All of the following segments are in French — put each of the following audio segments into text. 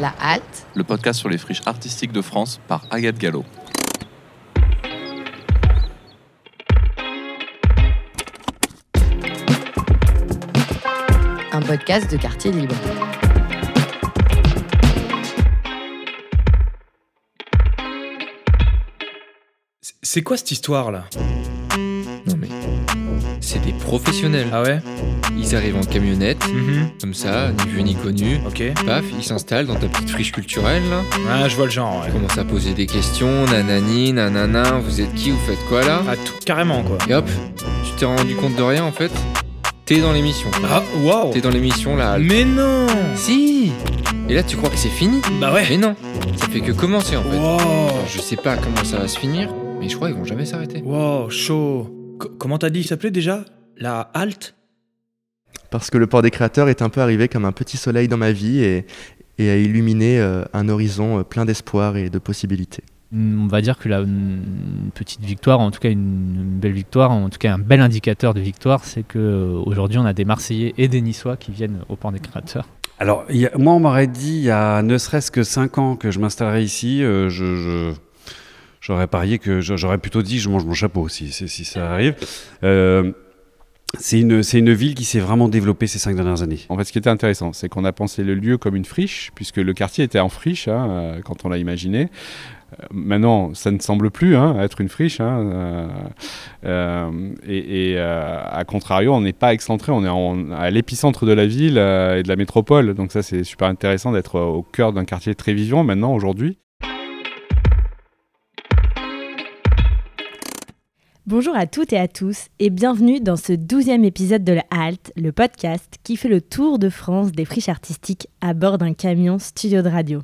La Halte, le podcast sur les friches artistiques de France par Agathe Gallo. un podcast de quartier libre. C'est quoi cette histoire là? C'est des professionnels. Ah ouais Ils arrivent en camionnette, Mhm. comme ça, ni vu ni connu. Ok. Paf, ils s'installent dans ta petite friche culturelle là. Ah, je vois le genre, ouais. Ils commencent à poser des questions, nanani, nanana, vous êtes qui, vous faites quoi là Ah, tout, carrément quoi. Et hop, tu t'es rendu compte de rien en fait T'es dans l'émission. Ah, waouh T'es dans l'émission là. Mais non Si Et là tu crois que c'est fini Bah ouais Mais non, ça fait que commencer en fait. Wow Alors, je sais pas comment ça va se finir, mais je crois qu'ils vont jamais s'arrêter. Wow, chaud Comment t'as dit il s'appelait déjà? La halte? Parce que le port des créateurs est un peu arrivé comme un petit soleil dans ma vie et, et a illuminé euh, un horizon euh, plein d'espoir et de possibilités. On va dire que là, une petite victoire, en tout cas une belle victoire, en tout cas un bel indicateur de victoire, c'est que euh, aujourd'hui on a des Marseillais et des Niçois qui viennent au port des créateurs. Alors, a- moi, on m'aurait dit il y a ne serait-ce que 5 ans que je m'installerais ici. euh, je, je- j'aurais parié que j'aurais plutôt dit je mange mon chapeau si, si, si ça arrive. Euh, c'est une, une ville qui s'est vraiment développée ces 5 dernières années. En fait, ce qui était intéressant, c'est qu'on a pensé le lieu comme une friche, puisque le quartier était en friche hein, euh, quand on l'a imaginé. Euh, Maintenant, ça ne semble plus hein, être une friche. hein, euh, euh, et et, euh, à contrario, on n'est pas excentré, on est en- à l'épicentre de la ville et de la métropole. Donc ça, c'est super intéressant d'être au cœur d'un quartier très vivant maintenant, aujourd'hui. Bonjour à toutes et à tous et bienvenue dans ce douzième épisode de La Halte, le podcast qui fait le tour de France des friches artistiques à bord d'un camion studio de radio.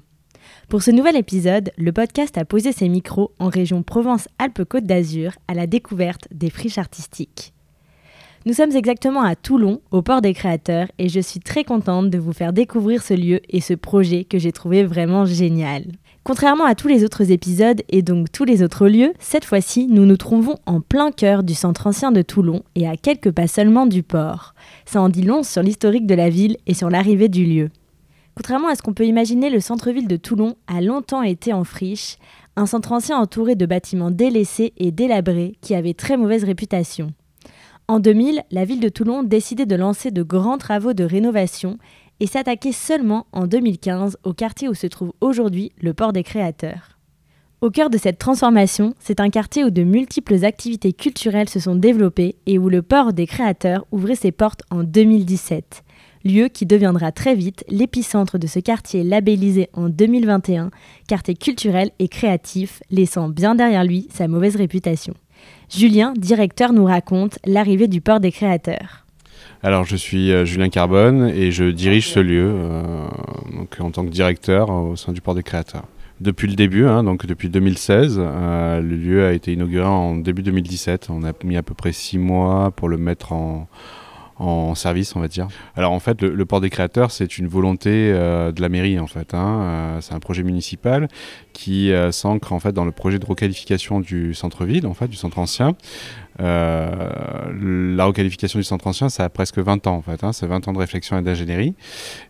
Pour ce nouvel épisode, le podcast a posé ses micros en région Provence-Alpes-Côte d'Azur à la découverte des friches artistiques. Nous sommes exactement à Toulon, au port des créateurs, et je suis très contente de vous faire découvrir ce lieu et ce projet que j'ai trouvé vraiment génial. Contrairement à tous les autres épisodes et donc tous les autres lieux, cette fois-ci, nous nous trouvons en plein cœur du centre ancien de Toulon et à quelques pas seulement du port. Ça en dit long sur l'historique de la ville et sur l'arrivée du lieu. Contrairement à ce qu'on peut imaginer, le centre-ville de Toulon a longtemps été en friche, un centre ancien entouré de bâtiments délaissés et délabrés qui avaient très mauvaise réputation. En 2000, la ville de Toulon décidait de lancer de grands travaux de rénovation et s'attaquer seulement en 2015 au quartier où se trouve aujourd'hui le port des créateurs. Au cœur de cette transformation, c'est un quartier où de multiples activités culturelles se sont développées et où le port des créateurs ouvrait ses portes en 2017, lieu qui deviendra très vite l'épicentre de ce quartier labellisé en 2021, quartier culturel et créatif, laissant bien derrière lui sa mauvaise réputation. Julien, directeur, nous raconte l'arrivée du port des créateurs. Alors, je suis euh, Julien Carbone et je dirige ce lieu euh, donc, en tant que directeur au sein du Port des Créateurs. Depuis le début, hein, donc depuis 2016, euh, le lieu a été inauguré en début 2017. On a mis à peu près six mois pour le mettre en, en service, on va dire. Alors en fait, le, le port des créateurs, c'est une volonté euh, de la mairie en fait. hein. Euh, c'est un projet municipal qui euh, s'ancre en fait dans le projet de requalification du centre-ville, en fait, du centre ancien. Euh, la requalification du centre ancien, ça a presque 20 ans en fait. hein. C'est 20 ans de réflexion et d'ingénierie,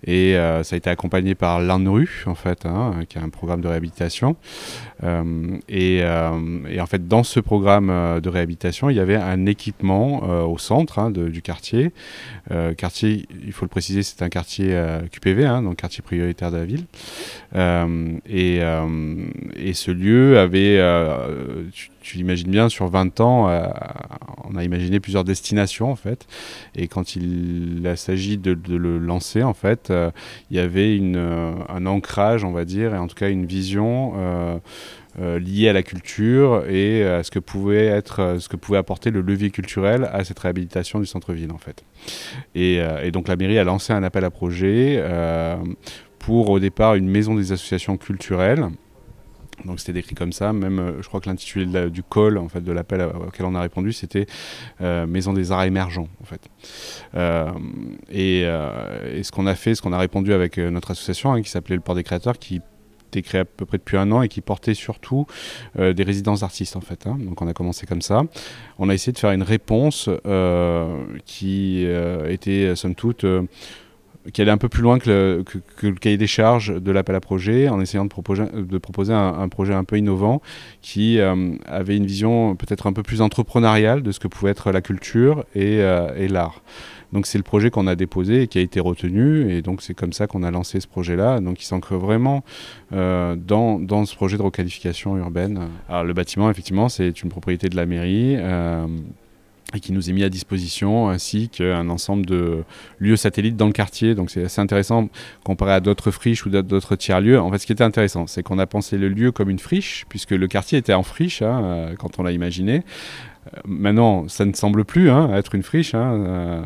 et euh, ça a été accompagné par l'ANRU en fait, hein, qui est un programme de réhabilitation. Et, en fait, dans ce programme de réhabilitation, il y avait un équipement au centre hein, du quartier. Quartier, il faut le préciser, c'est un quartier QPV, donc quartier prioritaire de la ville. Et, et ce lieu avait, euh, tu, l'imagines bien, sur 20 ans, euh, on a imaginé plusieurs destinations en fait. Et quand il s'agit de, le lancer, en fait, euh, il y avait une, un ancrage, on va dire, et en tout cas une vision. euh, liée à la culture et à ce que pouvait être, ce que pouvait apporter le levier culturel à cette réhabilitation du centre-ville en fait. Et, donc la mairie a lancé un appel à projet pour au départ une maison des associations culturelles. Donc c'était décrit comme ça, même euh, je crois que l'intitulé du call en fait de l'appel auquel on a répondu c'était euh, maison des arts émergents en fait. Euh, et, ce qu'on a fait, ce qu'on a répondu avec notre association hein, qui s'appelait le Port des Créateurs, qui été créé à peu près depuis un an et qui portait surtout des résidences d'artistes en fait. hein. Donc on a commencé comme ça. On a essayé de faire une réponse qui était somme toute qui allait un peu plus loin que le, cahier des charges de l'appel à projet, en essayant de proposer, de proposer un, projet un peu innovant qui euh, avait une vision peut-être un peu plus entrepreneuriale de ce que pouvait être la culture et, euh, et l'art. Donc c'est le projet qu'on a déposé et qui a été retenu, et donc c'est comme ça qu'on a lancé ce projet-là. Donc il s'ancre vraiment euh, dans, dans ce projet de requalification urbaine. Alors le bâtiment, effectivement, c'est une propriété de la mairie. Et qui nous est mis à disposition, ainsi qu'un ensemble de lieux satellites dans le quartier. Donc c'est assez intéressant comparé à d'autres friches ou d'autres- tiers-lieux. En fait, ce qui était intéressant, c'est qu'on a pensé le lieu comme une friche, puisque le quartier était en friche hein, euh, quand on l'a imaginé. Euh, Maintenant, ça ne semble plus hein, être une friche. hein,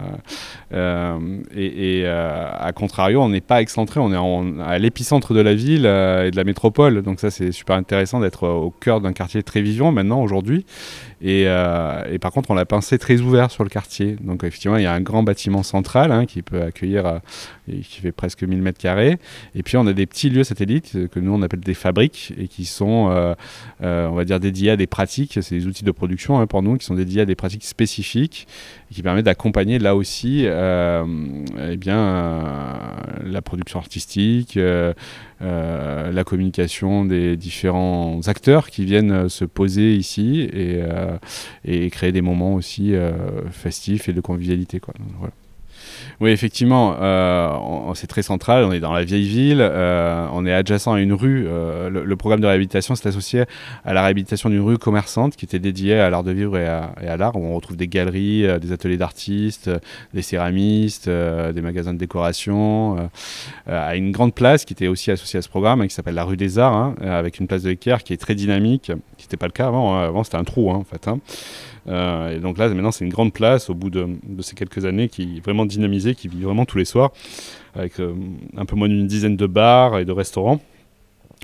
euh, et à contrario, on n'est pas excentré, on est à l'épicentre de la ville et de la métropole. Donc ça, c'est super intéressant d'être au cœur d'un quartier très vivant maintenant, aujourd'hui. Et, euh, et par contre, on l'a pensé très ouvert sur le quartier. Donc effectivement, il y a un grand bâtiment central hein, qui peut accueillir, euh, qui fait presque 1000 mètres carrés. Et puis on a des petits lieux satellites euh, que nous on appelle des fabriques et qui sont, on va dire, dédiés à des pratiques. C'est des outils de production hein, pour nous qui sont dédiés à des pratiques spécifiques et qui permettent d'accompagner là aussi, eh bien, la production artistique. Euh, la communication des différents acteurs qui viennent euh, se poser ici et, euh, et créer des moments aussi festifs et de convivialité. Quoi. Oui, effectivement, euh, c'est très central. On est dans la vieille ville. euh, on est adjacent à une rue. euh, le, programme de réhabilitation s'est associé à la réhabilitation d'une rue commerçante qui était dédiée à l'art de vivre et à, l'art, où on retrouve des galeries, des ateliers d'artistes, des céramistes, des magasins de décoration, à une grande place qui était aussi associée à ce programme, hein, qui s'appelle la rue des Arts, hein, avec une place de l'équerre qui est très dynamique, qui n'était pas le cas avant. hein. Avant, c'était un trou, hein, en fait. Euh, et donc là, maintenant, c'est une grande place au bout de, de ces quelques années qui est vraiment dynamisée, qui vit vraiment tous les soirs, avec euh, un peu moins d'une dizaine de bars et de restaurants.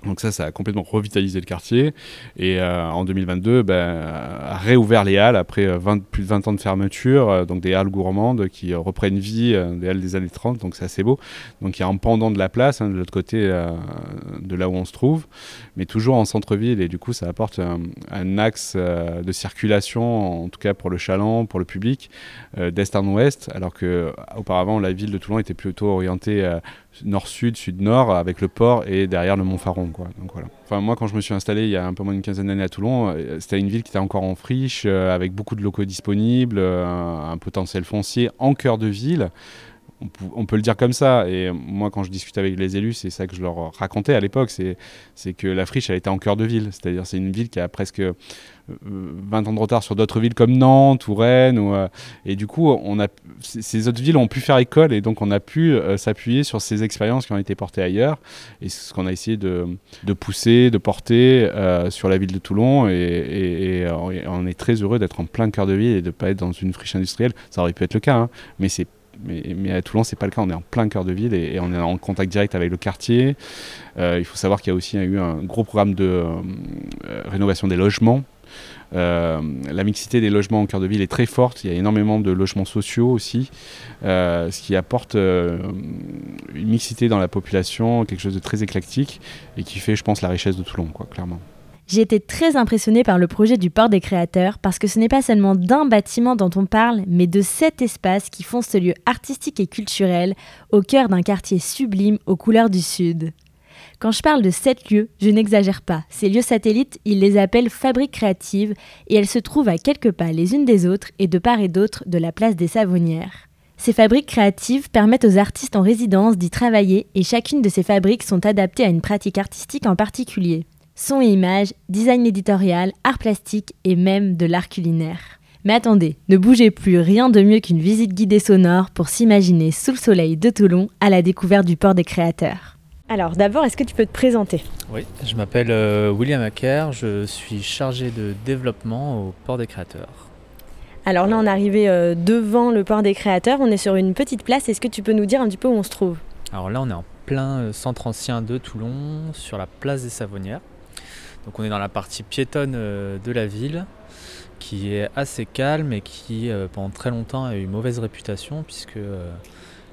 Donc ça, ça a complètement revitalisé le quartier. Et euh, en 2022, ben, a réouvert les halles après euh, 20 plus de 20 ans de fermeture. euh, donc des halles gourmandes qui euh, reprennent vie, euh, des halles des années 30. Donc c'est assez beau. Donc il y a un pendant de la place, hein, de l'autre côté euh, de là où on se trouve, mais toujours en centre-ville. Et du coup, ça apporte un, axe euh, de circulation, en tout cas pour le chaland, pour le public, euh, d'est en ouest. Alors que euh, auparavant, la ville de Toulon était plutôt orientée euh, nord-sud, sud-nord, avec le port et derrière le Mont-Faron. Enfin, moi, quand je me suis installé il y a un peu moins d'une quinzaine d'années à Toulon, euh, c'était une ville qui était encore en friche, euh, avec beaucoup de locaux disponibles, euh, un potentiel foncier en cœur de ville. On, peut le dire comme ça. Et moi, quand je discute avec les élus, c'est ça que je leur racontais à l'époque. C'est, que la friche, elle était en cœur de ville. C'est-à-dire, c'est une ville qui a presque euh, 20 ans de retard sur d'autres villes comme Nantes ou Rennes. Euh, et du coup, on a, ces autres villes ont pu faire école et donc on a pu euh, s'appuyer sur ces expériences qui ont été portées ailleurs. Et c'est ce qu'on a essayé de, pousser, de porter euh, sur la ville de Toulon. Euh, et on est très heureux d'être en plein cœur de ville et de ne pas être dans une friche industrielle. Ça aurait pu être le cas, hein, mais c'est mais, à Toulon, c'est pas le cas. On est en plein cœur de ville et, on est en contact direct avec le quartier. Euh, il faut savoir qu'il y a aussi eu un gros programme de euh, euh, rénovation des logements. La mixité des logements en cœur de ville est très forte. Il y a énormément de logements sociaux aussi, ce qui apporte une mixité dans la population, quelque chose de très éclectique et qui fait, je pense, la richesse de Toulon, quoi, clairement. J'ai été très impressionnée par le projet du port des créateurs parce que ce n'est pas seulement d'un bâtiment dont on parle, mais de sept espaces qui font ce lieu artistique et culturel au cœur d'un quartier sublime aux couleurs du Sud. Quand je parle de sept lieux, je n'exagère pas. Ces lieux satellites, ils les appellent fabriques créatives et elles se trouvent à quelques pas les unes des autres et de part et d'autre de la place des Savonnières. Ces fabriques créatives permettent aux artistes en résidence d'y travailler et chacune de ces fabriques sont adaptées à une pratique artistique en particulier. Son et images, design éditorial, art plastique et même de l'art culinaire. Mais attendez, ne bougez plus, rien de mieux qu'une visite guidée sonore pour s'imaginer sous le soleil de Toulon à la découverte du port des créateurs. Alors d'abord, est-ce que tu peux te présenter? Oui, je m'appelle euh, William Acker, je suis chargé de développement au Port des Créateurs. Alors là, on est arrivé euh, devant le port des créateurs, on est sur une petite place, est-ce que tu peux nous dire un petit peu où on se trouve? Alors là, on est en plein euh, centre ancien de Toulon, sur la place des Savonnières. Donc on est dans la partie piétonne euh, de la ville, qui est assez calme et qui, euh, pendant très longtemps, a eu mauvaise réputation, puisque euh,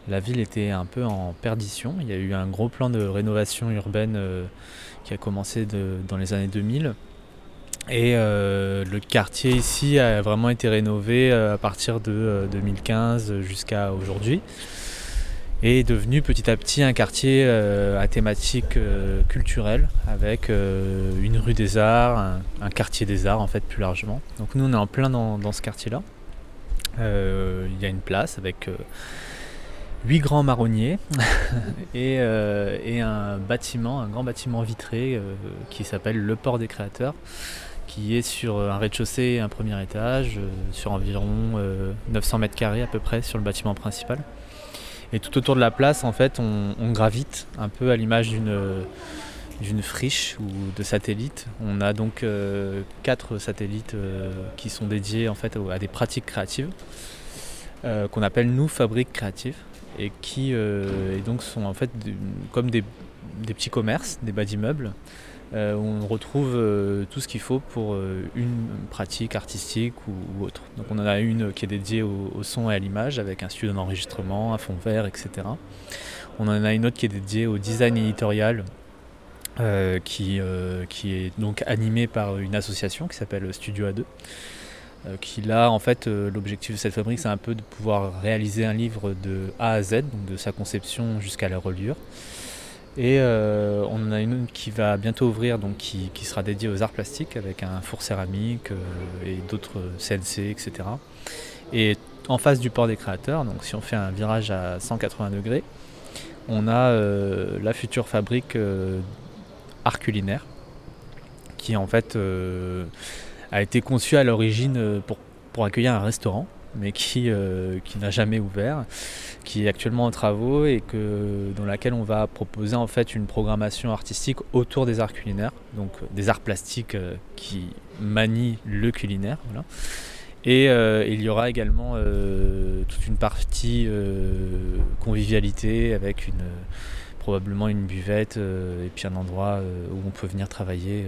la ville était un peu en perdition. Il y a eu un gros plan de rénovation urbaine qui a commencé dans les années 2000. Et le quartier ici a vraiment été rénové à partir de euh, 2015 jusqu'à aujourd'hui. Et est devenu petit à petit un quartier à thématique culturelle avec une rue des arts, un, quartier des arts en fait plus largement. Donc nous on est en plein dans, ce quartier-là. Il y a une place avec huit grands marronniers et, et, un bâtiment, un grand bâtiment vitré qui s'appelle le Port des Créateurs qui est sur un rez-de-chaussée et un premier étage, euh, sur environ 900 euh, mètres carrés à peu près sur le bâtiment principal. Et tout autour de la place, en fait, on, gravite un peu à l'image d'une friche ou de satellite. On a donc euh, quatre satellites qui sont dédiés en fait à des pratiques créatives qu'on appelle nous fabriques créatives et qui donc sont en fait comme des, des petits commerces, des bas d'immeubles euh, on retrouve euh, tout ce qu'il faut pour euh, une pratique artistique ou, autre. On en a une qui est dédiée au, son et à l'image avec un studio d'enregistrement, un fond vert, etc. On en a une autre qui est dédiée au design éditorial qui, qui est donc animée par une association qui s'appelle Studio A2 qui là en fait l'objectif de cette fabrique c'est un peu de pouvoir réaliser un livre de A à Z, donc de sa conception jusqu'à la reliure. Et euh, on en a une qui va bientôt ouvrir, donc qui, sera dédiée aux arts plastiques avec un four céramique euh, et d'autres CNC, etc. Et en face du port des créateurs, donc si on fait un virage à 180 degrés, on a euh, la future fabrique art culinaire qui en fait a été conçue à l'origine pour, pour accueillir un restaurant mais qui, euh, qui n'a jamais ouvert, qui est actuellement en travaux et que, dans laquelle on va proposer en fait une programmation artistique autour des arts culinaires, donc euh, des arts plastiques euh, qui manient le culinaire. Et il y aura également toute une partie convivialité avec une, probablement une buvette et puis un endroit où on peut venir travailler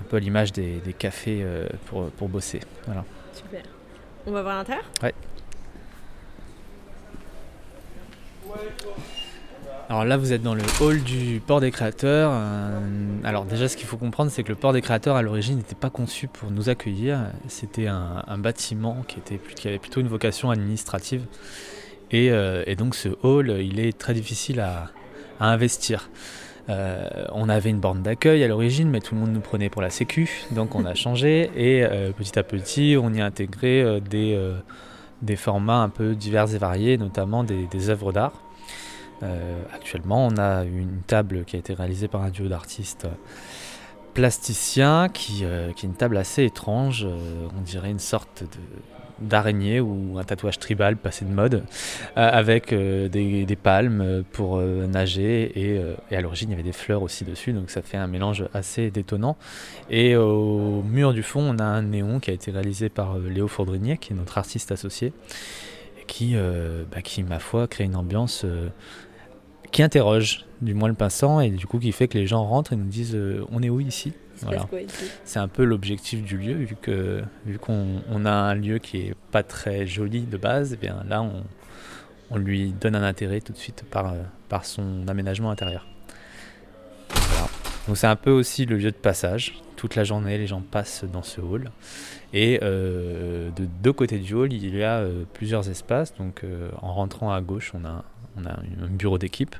un peu à l'image des, des cafés pour, pour bosser. Voilà. Super. On va voir l'intérieur Ouais. Alors là, vous êtes dans le hall du port des créateurs. Euh, alors déjà, ce qu'il faut comprendre, c'est que le port des créateurs, à l'origine, n'était pas conçu pour nous accueillir. C'était un, bâtiment qui, était, avait plutôt une vocation administrative. Et, euh, donc ce hall, il est très difficile à investir. Euh, on avait une borne d'accueil à l'origine, mais tout le monde nous prenait pour la Sécu, donc on a changé et euh, petit à petit on y a intégré euh, des, formats un peu divers et variés, notamment des, œuvres d'art. actuellement, on a une table qui a été réalisée par un duo d'artistes plasticiens qui, qui, est une table assez étrange, on dirait une sorte de d'araignée ou un tatouage tribal passé de mode, euh, avec euh, des, palmes pour euh, nager et, à l'origine il y avait des fleurs aussi dessus, donc ça fait un mélange assez détonnant. Et au mur du fond on a un néon qui a été réalisé par Léo Fourdrinier, qui est notre artiste associé, qui, bah, qui ma foi crée une ambiance qui interroge du moins le passant et du coup qui fait que les gens rentrent et nous disent on est où ici? C'est un peu l'objectif du lieu, vu que vu qu'on a un lieu qui est pas très joli de base, et eh bien là on, on, lui donne un intérêt tout de suite par, par son aménagement intérieur. Donc c'est un peu aussi le lieu de passage. Toute la journée, les gens passent dans ce hall. Et euh, de deux côtés du hall, il y a euh, plusieurs espaces. Donc euh, en rentrant à gauche, on a, on a un bureau d'équipe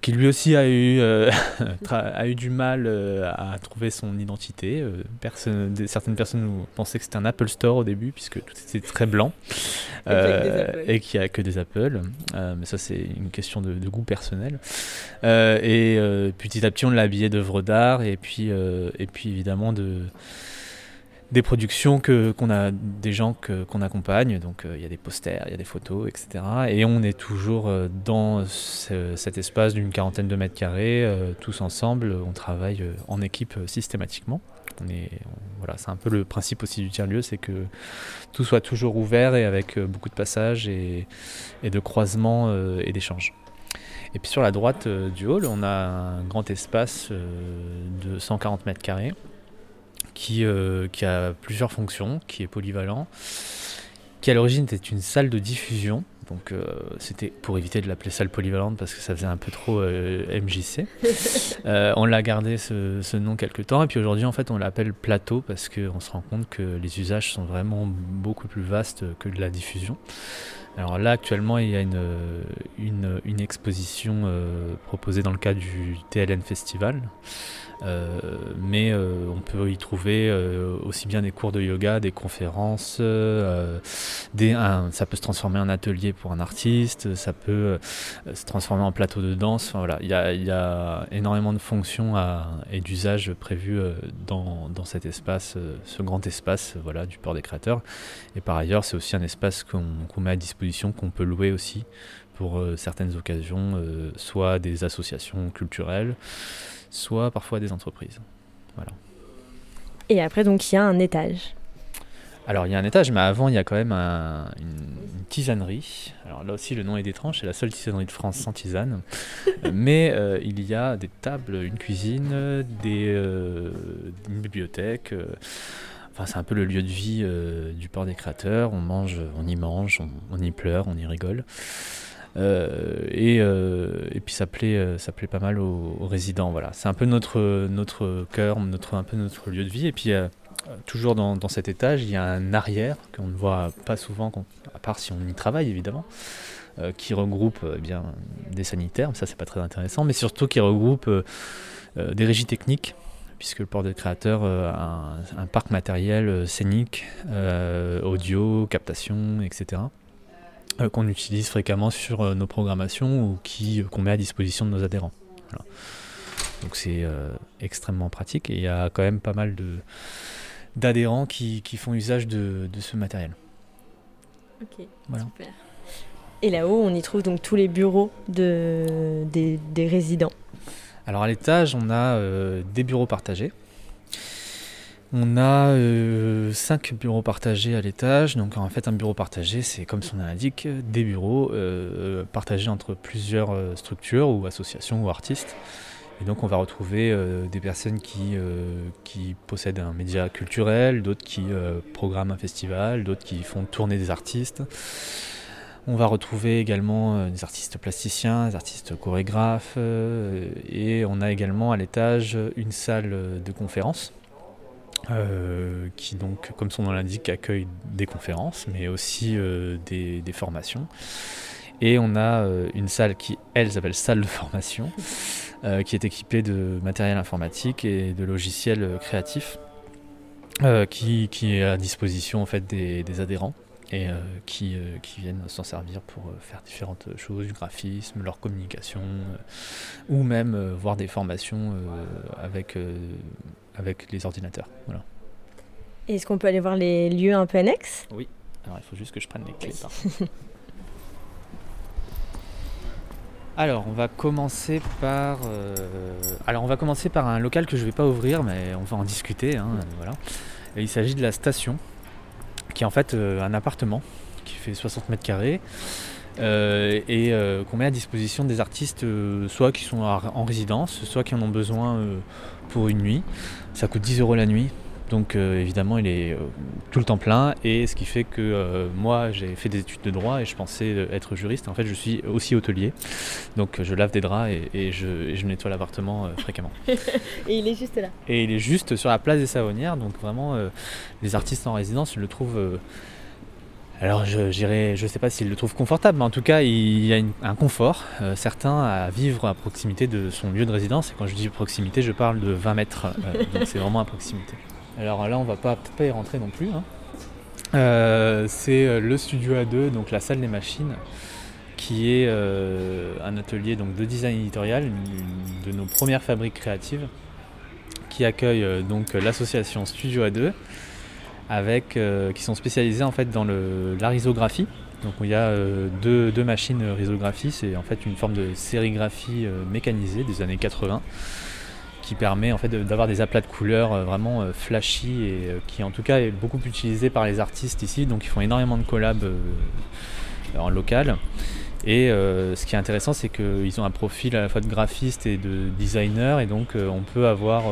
qui lui aussi a eu, euh, a eu du mal euh, à trouver son identité. Euh, personne, certaines personnes pensaient que c'était un Apple Store au début, puisque tout était très blanc et qu'il n'y a que des Apple. mais ça, c'est une question de, de goût personnel. et petit à petit, on l'a habillé d'œuvres d'art et puis, et puis évidemment de des productions que qu'on a des gens que, qu'on accompagne. Donc euh, il y a des posters il y a des photos etc et on est toujours euh, dans cet espace d'une quarantaine de mètres carrés euh, tous ensemble. On travaille en équipe systématiquement. Voilà c'est un peu le principe aussi du tiers lieu c'est que tout soit toujours ouvert et avec beaucoup de passages et de croisements et d'échanges. Et puis sur la droite du hall on a un grand espace de 140 mètres carrés qui, euh, qui a plusieurs fonctions, qui est polyvalent, qui à l'origine était une salle de diffusion. Donc euh, c'était pour éviter de l'appeler salle polyvalente parce que ça faisait un peu trop euh, MJC. on l'a gardé ce, ce, nom quelque temps et puis aujourd'hui en fait on l'appelle plateau parce qu'on se rend compte que les usages sont vraiment beaucoup plus vastes que de la diffusion. Alors là, actuellement, il y a une, une, une exposition proposée dans le cadre du TLN Festival. Euh, mais euh, on peut y trouver euh, aussi bien des cours de yoga, des conférences, ça peut se transformer en atelier pour un artiste, ça peut se transformer en plateau de danse. Voilà, il y a, énormément de fonctions et d'usages prévus dans, cet espace, ce grand espace voilà, du port des créateurs. Et par ailleurs, c'est aussi un espace qu'on met à disposition, qu'on peut louer aussi pour certaines occasions, soit des associations culturelles, soit parfois des entreprises. Et après, donc, il y a un étage. Alors il y a un étage, mais avant il y a quand même un- une, une tisanerie. Alors là aussi le nom est étrange, c'est la seule tisanerie de France sans tisane. Mais euh, il y a des tables, une cuisine, des, euh, une bibliothèque. euh, Enfin, c'est un peu le lieu de vie euh, du port des créateurs. On mange, on y mange, on, on y pleure, on y rigole. Euh, et, euh, et puis ça plaît, euh, ça plaît pas mal aux, résidents. Voilà, c'est un peu notre cœur, un peu notre lieu de vie. Et puis toujours dans, cet étage, il y a un arrière qu'on ne voit pas souvent, à part si on y travaille évidemment, qui regroupe eh bien des sanitaires. Ça c'est pas très intéressant, mais surtout qui regroupe des régies techniques. Puisque le port des créateurs euh, a un, parc matériel scénique, audio, captation, etc qu'on utilise fréquemment sur euh, nos programmations ou qui qu'on met à disposition de nos adhérents. Voilà. Donc c'est euh, extrêmement pratique et il y a quand même pas mal de d'adhérents qui, qui font usage de, de ce matériel. Ok, Voilà. super. Et là-haut, on y trouve donc tous les bureaux de, des, des résidents. Alors à l'étage, on a euh, des bureaux partagés. On a euh, cinq bureaux partagés à l'étage. Donc en fait, un bureau partagé, c'est comme son nom l'indique, des bureaux euh, partagés entre plusieurs euh, structures ou associations ou artistes. Et donc on va retrouver euh, des personnes qui, qui possèdent un média culturel, d'autres qui programment un festival, d'autres qui font tourner des artistes. On va retrouver également des artistes plasticiens, des artistes chorégraphes, et on a également à l'étage une salle de conférence euh, qui donc, comme son nom l'indique, accueille des conférences, mais aussi euh, des, formations. Et on a euh, une salle qui, elle, s'appelle salle de formation, qui est équipée de matériel informatique et de logiciels créatifs, qui, qui est à disposition en fait des, des adhérents et qui, qui viennent s'en servir pour faire différentes choses, du graphisme, leur communication, ou même voir des formations avec, avec les ordinateurs. Voilà. Est-ce qu'on peut aller voir les lieux un peu annexes Alors il faut juste que je prenne les clés. Alors on va commencer par euh, alors on va commencer par un local que je vais pas ouvrir mais on va en discuter hein, voilà. Et il s'agit de la station qui est en fait euh, un appartement qui fait 60 mètres carrés euh, et euh, qu'on met à disposition des artistes euh, soit qui sont en résidence soit qui en ont besoin pour une nuit. Ça coûte 10 euros la nuit donc euh, évidemment, il est euh, tout le temps plein et ce qui fait que euh, moi j'ai fait des études de droit et je pensais être juriste. En fait, je suis aussi hôtelier, donc je lave des draps et, et je, et je nettoie l'appartement fréquemment. Et il est juste là. Et il est juste sur la place des Savonnières, donc vraiment les artistes en résidence le trouvent. Alors je dirais, je sais pas s'ils le trouvent confortable, mais en tout cas il y a une- un confort euh, certain à vivre à proximité de son lieu de résidence. Et quand je dis proximité, je parle de 20 mètres, euh, donc c'est vraiment à proximité. Alors là, on va pas, pas y rentrer non plus. hein. Euh, c'est le studio A2, donc la salle des machines, qui est un atelier donc, de design éditorial, une, une de nos premières fabriques créatives, qui accueille donc l'association Studio A2, avec, euh, qui sont spécialisés en fait dans le, la risographie. Donc il y a euh, deux, deux machines risographie, c'est en fait une forme de sérigraphie euh, mécanisée des années 80 qui permet en fait d'avoir des aplats de couleurs vraiment flashy et qui en tout cas est beaucoup utilisé par les artistes ici. Donc ils font énormément de collabs en local. Et ce qui est intéressant, c'est qu'ils ont un profil à la fois de graphiste et de designer, et donc on peut avoir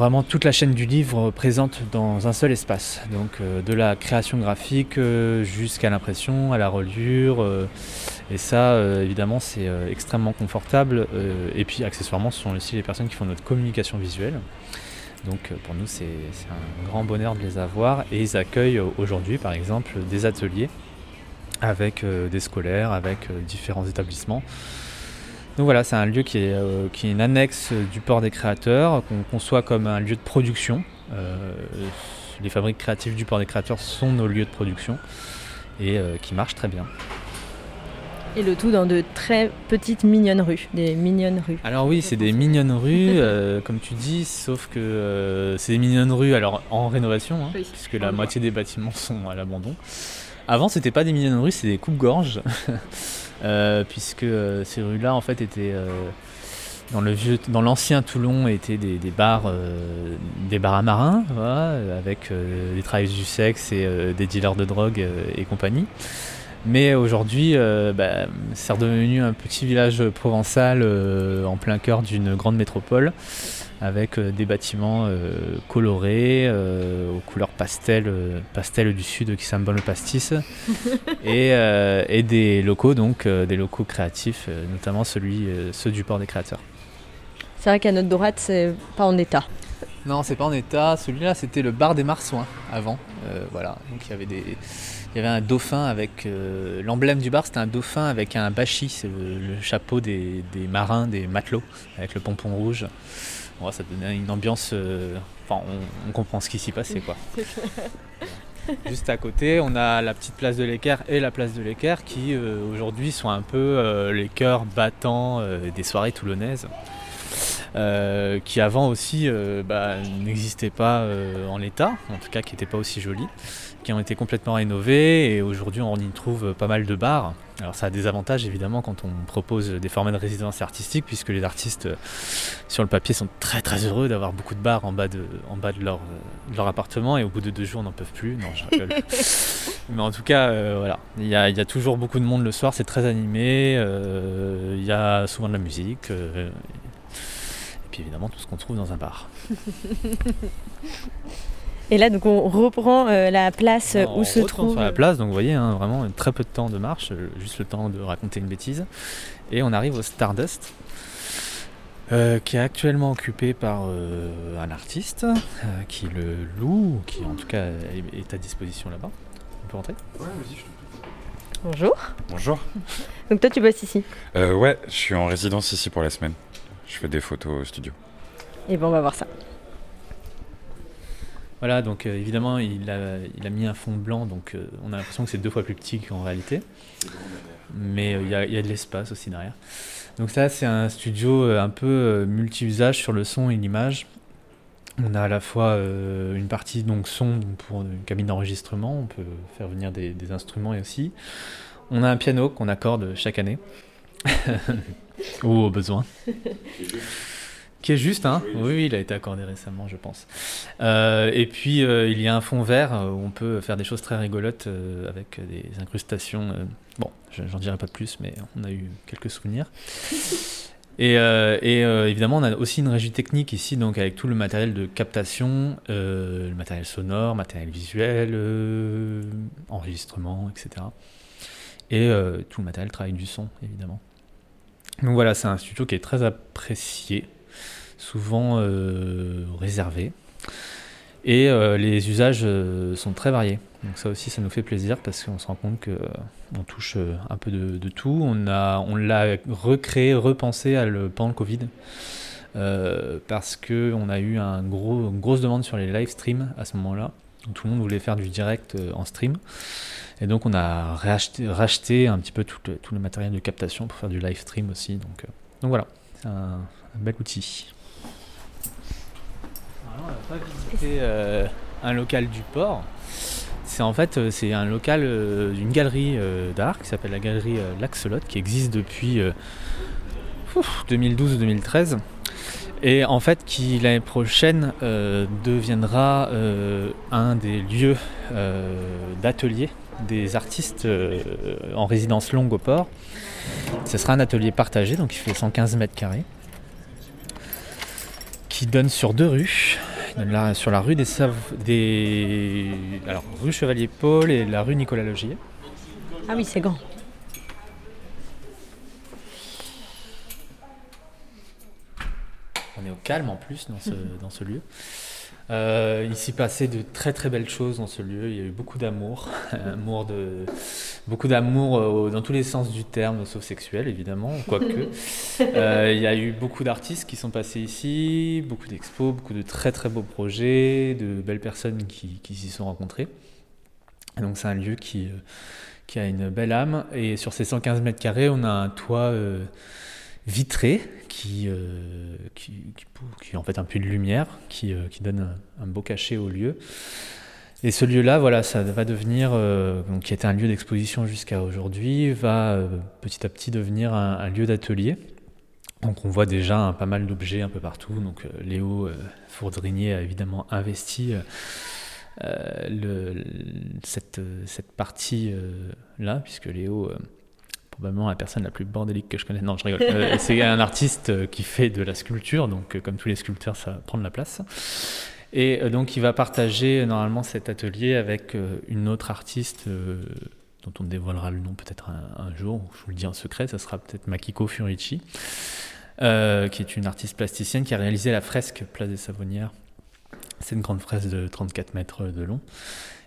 vraiment toute la chaîne du livre présente dans un seul espace. Donc euh, de la création graphique euh, jusqu'à l'impression, à la reliure. euh, et ça, évidemment, c'est extrêmement confortable. et puis, accessoirement, ce sont aussi les personnes qui font notre communication visuelle. Donc, pour nous, c'est un grand bonheur de les avoir. Et ils accueillent aujourd'hui, par exemple, des ateliers avec des scolaires, avec différents établissements. Donc voilà, c'est un lieu qui est, qui est une annexe du port des créateurs, qu'on conçoit comme un lieu de production. les fabriques créatives du port des créateurs sont nos lieux de production et qui marchent très bien. Et le tout dans de très petites mignonnes rues, des mignonnes rues. Alors oui, c'est des mignonnes rues, euh, comme tu dis, sauf que euh, c'est des mignonnes rues alors en rénovation, hein, puisque la moitié des bâtiments sont à l'abandon. Avant, c'était pas des mignonnes rues, c'était des coupes-gorges, euh, puisque ces rues-là, en fait, étaient dans le vieux, dans l'ancien Toulon, étaient des, bars, des bars à marins, avec des travailleurs du sexe et des dealers de drogue et compagnie. Mais aujourd'hui, euh, bah, c'est redevenu un petit village provençal euh, en plein cœur d'une grande métropole, avec euh, des bâtiments colorés, aux couleurs pastel, pastel du sud qui symbolent le pastis, et, des locaux, donc des locaux créatifs, notamment celui, ceux du port des créateurs. C'est vrai qu'à notre droite, c'est pas en état. Non, c'est pas en état. Celui-là, c'était le bar des Marsouins avant. voilà, donc il y avait des il y avait un dauphin avec. Euh, l'emblème du bar, c'était un dauphin avec un bachi, c'est le, chapeau des, marins, des matelots, avec le pompon rouge. ça donnait une ambiance. Euh, enfin, on, comprend ce qui s'y passait, quoi. Juste à côté, on a la petite place de l'équerre et la place de l'équerre qui euh, aujourd'hui sont un peu les cœurs battants des soirées toulonnaises. Qui avant aussi bah, n'existaient pas en l'état, en tout cas qui n'étaient pas aussi jolis qui ont été complètement rénovés et aujourd'hui on y trouve pas mal de bars. Alors ça a des avantages évidemment quand on propose des formats de résidence artistique puisque les artistes euh, sur le papier sont très très heureux d'avoir beaucoup de bars en bas de, en bas de, leur, euh, leur appartement et au bout de deux jours n'en peuvent plus. Non, je rigole. Mais en tout cas, euh, voilà, il y, a, toujours beaucoup de monde le soir, c'est très animé, il y a souvent de la musique. Puis évidemment tout ce qu'on trouve dans un bar. Et là, donc, on reprend euh, la place où se trouve. Sur la place, donc vous voyez, hein, vraiment très peu de temps de marche, euh, juste le temps de raconter une bêtise. Et on arrive au Stardust, euh, qui est actuellement occupé par un artiste qui le loue, qui en tout cas est à disposition là-bas. On peut rentrer? Ouais, vas-y, je te Bonjour. Bonjour. Donc toi, tu bosses ici? Ouais, je suis en résidence ici pour la semaine. Je fais des photos au studio. Et bon, on va voir ça. Voilà, donc euh, évidemment, il a, il a mis un fond blanc, donc euh, on a l'impression que c'est deux fois plus petit qu'en réalité. Mais euh, il y, a, y, a de l'espace aussi derrière. Donc ça, c'est un studio un peu multi-usage sur le son et l'image. On a à la fois une partie donc son pour une cabine d'enregistrement, on peut faire venir des, des instruments et aussi. On a un piano qu'on accorde chaque année, ou au besoin. Qui est juste, hein oui, il a été accordé récemment, je pense. Euh, et puis, euh, il y a un fond vert euh, où on peut faire des choses très rigolotes avec des incrustations. bon, j'en dirai pas plus, mais on a eu quelques souvenirs. Et, et évidemment, on a aussi une régie technique ici, donc avec tout le matériel de captation, le matériel sonore, matériel visuel, enregistrement, etc. Et tout le matériel travail du son, évidemment. Donc voilà, c'est un studio qui est très apprécié souvent euh, réservés. Et euh, les usages euh, sont très variés. Donc ça aussi, ça nous fait plaisir parce qu'on se rend compte qu'on touche un peu de, tout. On, a, on l'a recréé, repensé pendant le Covid. parce qu'on a eu un gros, une grosse demande sur les live streams à ce moment-là. Tout le monde voulait faire du direct en stream. Et donc on a racheté, un petit peu tout le, matériel de captation pour faire du live stream aussi. Donc, donc voilà, c'est un bel outil on n'a pas visité euh, un local du port. C'est en fait euh, c'est un local euh, d'une galerie d'art qui s'appelle la galerie L'Axolot qui existe depuis 2012-2013 et en fait qui l'année prochaine deviendra un des lieux d'atelier des artistes en résidence longue au port. Ce sera un atelier partagé, donc il fait 115 mètres carrés, qui donne sur deux rues sur la rue des, des alors rue Chevalier Paul et la rue Nicolas Logier. Ah oui, c'est grand. On est au calme en plus dans ce, dans ce lieu. Euh, il s'y passait de très très belles choses dans ce lieu. Il y a eu beaucoup d'amour, amour de, beaucoup d'amour euh, dans tous les sens du terme, sauf sexuel évidemment, quoique. Euh, il y a eu beaucoup d'artistes qui sont passés ici, beaucoup d'expos, beaucoup de très très beaux projets, de belles personnes qui, qui s'y sont rencontrées. Et donc c'est un lieu qui, euh, qui a une belle âme. Et sur ces 115 mètres carrés, on a un toit vitré qui, qui, qui, est en fait un puits de lumière, qui, qui donne un, beau cachet au lieu. Et ce lieu-là, voilà, ça va devenir, euh, donc, qui était un lieu d'exposition jusqu'à aujourd'hui, va euh, petit à petit devenir un, lieu d'atelier. Donc on voit déjà pas mal d'objets un peu partout. Donc euh, Léo Fourdrinier a évidemment investi cette, cette partie-là, puisque Léo probablement la personne la plus bordélique que je connais. Non, je rigole. c'est un artiste qui fait de la sculpture, donc comme tous les sculpteurs, ça prend de la place. Et euh, donc il va partager euh, normalement cet atelier avec euh, une autre artiste dont on dévoilera le nom peut-être un, jour, je vous le dis en secret, ça sera peut-être Makiko Furici, qui est une artiste plasticienne qui a réalisé la fresque Place des Savonnières. C'est une grande fresque de 34 mètres de long.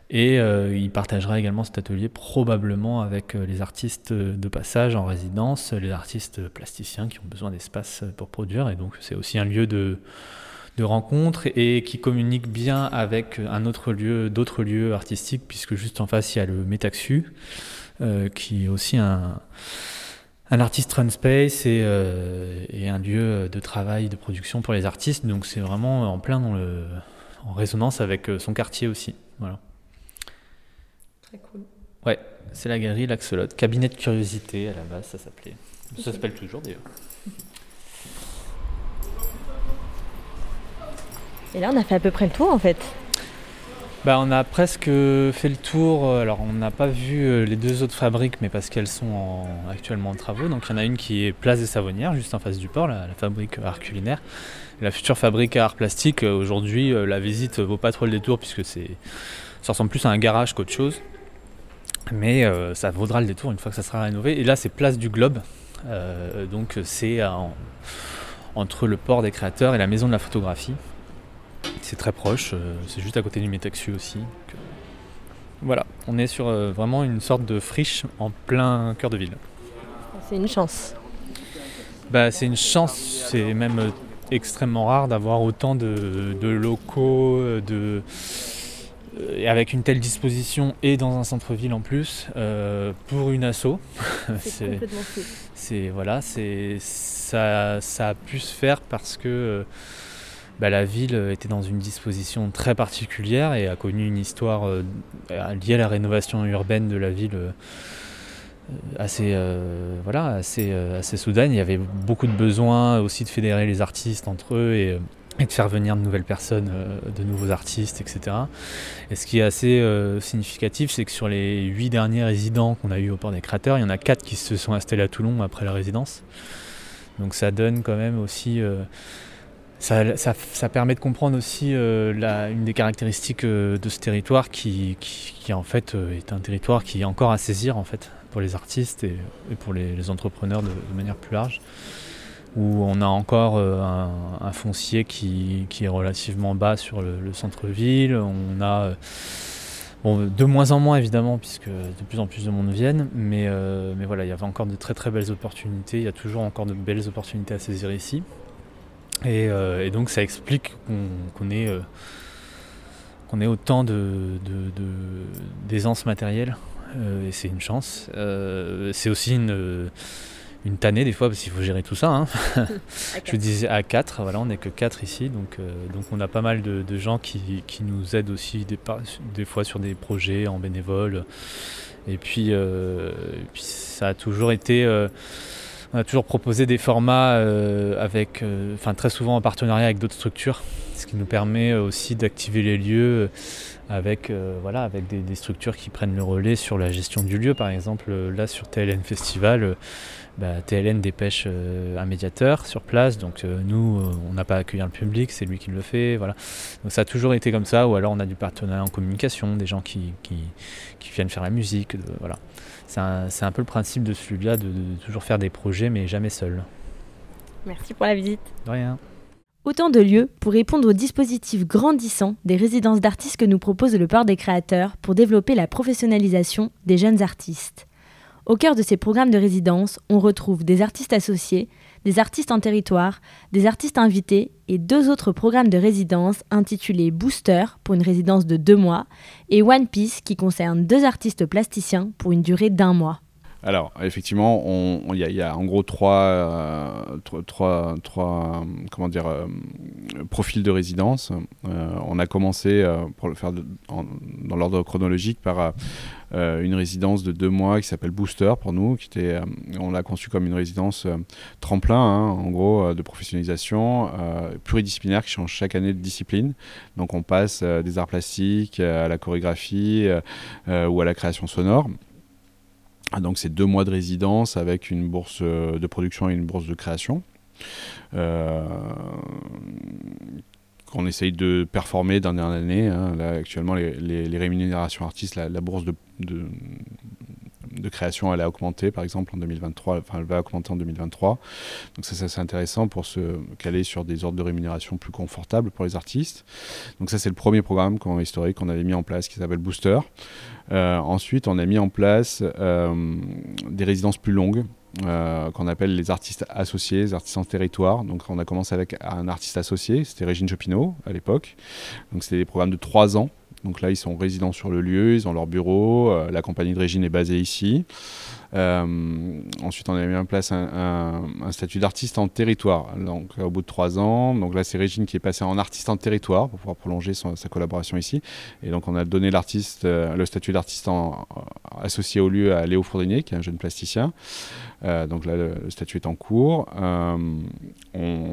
Et il partagera également cet atelier probablement avec les artistes de passage en résidence, les artistes plasticiens qui ont besoin d'espace pour produire. Et donc c'est aussi un lieu de, de rencontres et qui communique bien avec un autre lieu, d'autres lieux artistiques, puisque juste en face il y a le Metaxu, euh, qui est aussi un, un artiste run space et, euh, un lieu de travail, de production pour les artistes. Donc c'est vraiment en plein en résonance avec son quartier aussi. Voilà. Très cool. Ouais, c'est la galerie L'Axolot, cabinet de curiosité à la base, ça s'appelait. Ça s'appelle toujours d'ailleurs. Et là, on a fait à peu près le tour en fait. Bah, on a presque fait le tour. Alors, on n'a pas vu euh, les deux autres fabriques, mais parce qu'elles sont actuellement en travaux. Donc, il y en a une qui est Place des Savonnières, juste en face du port, la, fabrique art culinaire. la future fabrique à art plastique, euh, aujourd'hui, euh, la visite vaut pas trop le détour puisque c'est, ça ressemble plus à un garage qu'autre chose. Mais ça vaudra le détour une fois que ça sera rénové. Et là, c'est Place du Globe. donc, c'est entre le port des créateurs et la maison de la photographie. C'est très proche, euh, c'est juste à côté du Métaxu aussi. Euh, voilà, on est sur euh, vraiment une sorte de friche en plein cœur de ville. C'est une chance. Bah, c'est une chance, c'est même extrêmement rare d'avoir autant de, locaux, de, et avec une telle disposition et dans un centre-ville en plus pour une asso. c'est voilà, c'est ça, ça a pu se faire parce que bah, la ville était dans une disposition très particulière et a connu une histoire euh, liée à la rénovation urbaine de la ville euh, assez, euh, voilà, assez, assez soudaine. Il y avait beaucoup de besoins aussi de fédérer les artistes entre eux et, de faire venir de nouvelles personnes, de nouveaux artistes, etc. Et ce qui est assez significatif, c'est que sur les huit derniers résidents qu'on a eu au Port des Créateurs, il y en a quatre qui se sont installés à Toulon après la résidence. Donc ça donne quand même aussi ça, permet de comprendre aussi euh, une des caractéristiques euh, de ce territoire qui, en fait euh, est un territoire qui est encore à saisir en fait pour les artistes et, pour les, entrepreneurs de, manière plus large où on a encore un, foncier qui, est relativement bas sur le, centre-ville, on a de moins en moins évidemment, puisque de plus en plus de monde viennent, mais, mais voilà, il y avait encore de très très belles opportunités, il y a toujours encore de belles opportunités à saisir ici. Euh, et, donc ça explique qu'on ait, euh, qu'on ait autant d'aisance de, matérielle. Euh, et c'est une chance. c'est aussi une, une tannée des fois parce qu'il faut gérer tout ça. Hein. Je disais à 4, voilà, on n'est que 4 ici, donc, donc on a pas mal de, gens qui, qui, nous aident aussi des, des, fois sur des projets en bénévole. Et puis, et puis ça a toujours été on a toujours proposé des formats euh, avec, euh, enfin très souvent en partenariat avec d'autres structures, ce qui nous permet euh, aussi d'activer les lieux avec, voilà, avec des, structures qui prennent le relais sur la gestion du lieu. Par exemple, là sur TLN Festival, bah, TLN dépêche un médiateur sur place, donc nous, on n'a pas à accueillir le public, c'est lui qui le fait. Voilà. Donc ça a toujours été comme ça, ou alors on a du partenariat en communication, des gens qui, qui, qui viennent faire la musique. voilà c'est un, peu le principe de celui-là, de, toujours faire des projets, mais jamais seul. Merci pour la visite. De rien. Autant de lieux pour répondre aux dispositifs grandissants des résidences d'artistes que nous propose le port des créateurs pour développer la professionnalisation des jeunes artistes. Au cœur de ces programmes de résidence, on retrouve des artistes associés, des artistes en territoire, des artistes invités et deux autres programmes de résidence intitulés Booster pour une résidence de deux mois et One Piece qui concerne deux artistes plasticiens pour une durée d'un mois. Alors, effectivement, il y, a en gros trois, euh, euh, profils de résidence. Euh, on a commencé, pour le faire dans l'ordre chronologique, par une résidence de deux mois qui s'appelle Booster pour nous. Qui était, on l'a conçu comme une résidence tremplin, hein, en gros, de professionnalisation pluridisciplinaire qui change chaque année de discipline. Donc, on passe des arts plastiques à la chorégraphie ou à la création sonore. Ah, donc c'est deux mois de résidence avec une bourse euh, de production et une bourse de création. Euh, qu'on essaye de performer d'année en année. Hein. Actuellement, les, rémunérations artistes, la, bourse de, de création, elle a augmenté par exemple en 2023, enfin elle va augmenter en 2023. Donc ça, c'est intéressant pour se caler sur des ordres de rémunération plus confortables pour les artistes. Donc ça, c'est le premier programme historique qu'on avait mis en place qui s'appelle Booster. Euh, ensuite, on a mis en place euh, des résidences plus longues. Euh, qu'on appelle les artistes associés, les artistes en territoire. Donc on a commencé avec un artiste associé, c'était Régine Chopineau à l'époque. Donc c'était des programmes de trois ans donc là, ils sont résidents sur le lieu, ils ont leur bureau, euh, la compagnie de Régine est basée ici. Euh, ensuite, on a mis en place un, statut d'artiste en territoire. Donc, au bout de trois ans, donc là, c'est Régine qui est passée en artiste en territoire pour pouvoir prolonger sa collaboration ici. Et donc, on a donné l'artiste, le statut d'artiste associé au lieu à Léo Fourdinier, qui est un jeune plasticien. Euh, donc là, le, statut est en cours. en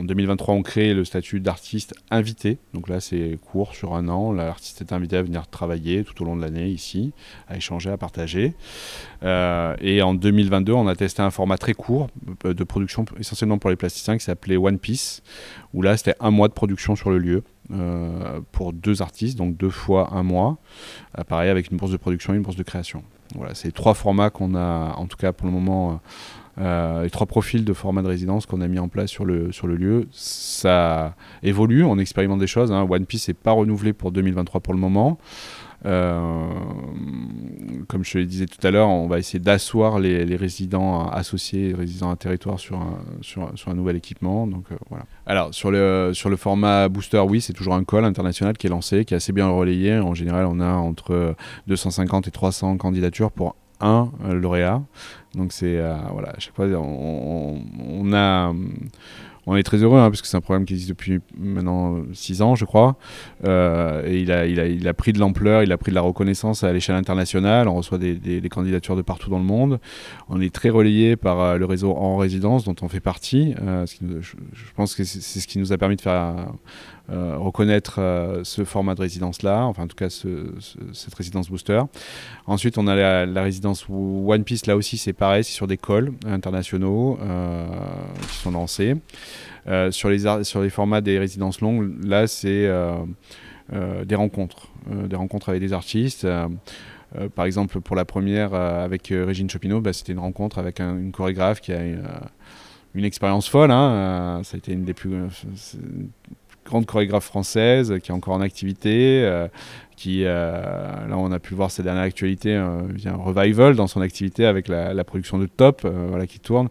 2023, on crée le statut d'artiste invité. Donc là, c'est court sur un an. L'artiste est invité à venir travailler tout au long de l'année ici, à échanger, à partager. et en en 2022, on a testé un format très court euh, de production essentiellement pour les plasticiens qui s'appelait One Piece, où là c'était un mois de production sur le lieu euh, pour deux artistes, donc deux fois un mois, euh, pareil avec une bourse de production et une bourse de création. Voilà, c'est trois formats qu'on a, en tout cas pour le moment, les trois profils de format de résidence qu'on a mis en place sur le, sur le lieu. Ça évolue, on expérimente des choses. Hein. One Piece n'est pas renouvelé pour 2023 pour le moment. Euh, comme je le disais tout à l'heure, on va essayer d'asseoir les, résidents associés, résidents à territoire sur un, sur un nouvel équipement. Donc, euh, voilà. Alors, sur le, sur le format booster, oui, c'est toujours un call international qui est lancé, qui est assez bien relayé. En général, on a entre 250 et 300 candidatures pour un lauréat. Donc, c'est, euh, voilà, à chaque fois, on, on a est très heureux hein, parce que c'est un problème qui existe depuis maintenant 6 ans, je crois. Euh, et il a, il, a, pris de l'ampleur, il a pris de la reconnaissance à l'échelle internationale. On reçoit des, candidatures de partout dans le monde. On est très relayé par euh, le réseau En Résidence dont on fait partie. Euh, je, pense que c'est ce qui nous a permis de faire reconnaître ce format de résidence-là, enfin en tout cas cette résidence booster. Ensuite, on a la, la, résidence One Piece, là aussi c'est pareil, c'est sur des calls internationaux qui sont lancés. Euh, sur, les formats des résidences longues, là, c'est euh, euh, des rencontres, des rencontres avec des artistes. par exemple, pour la première avec Régine Chopineau, bah, c'était une rencontre avec une chorégraphe qui a une, expérience folle. Hein, ça a été une des plus grandes chorégraphes françaises qui est encore en activité, qui, là on a pu voir ces dernières actualités, un revival dans son activité avec la, production de Top, voilà, qui tourne.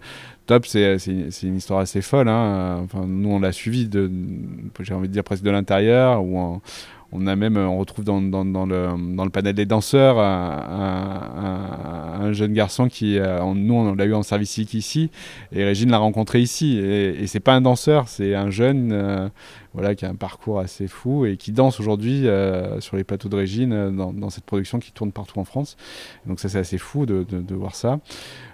Top, c'est une histoire assez folle. Hein. Enfin, nous, on l'a suivi, j'ai envie de dire presque de l'intérieur, où on, a même, on retrouve dans, dans, le, dans le, panel des danseurs un, un, jeune garçon qui, euh, nous, on l'a eu en service ici, et Régine l'a rencontré ici. Et, et c'est pas un danseur, c'est un jeune euh, voilà, qui a un parcours assez fou et qui danse aujourd'hui euh, sur les plateaux de Régine dans, dans, cette production qui tourne partout en France. Donc ça, c'est assez fou de, voir ça.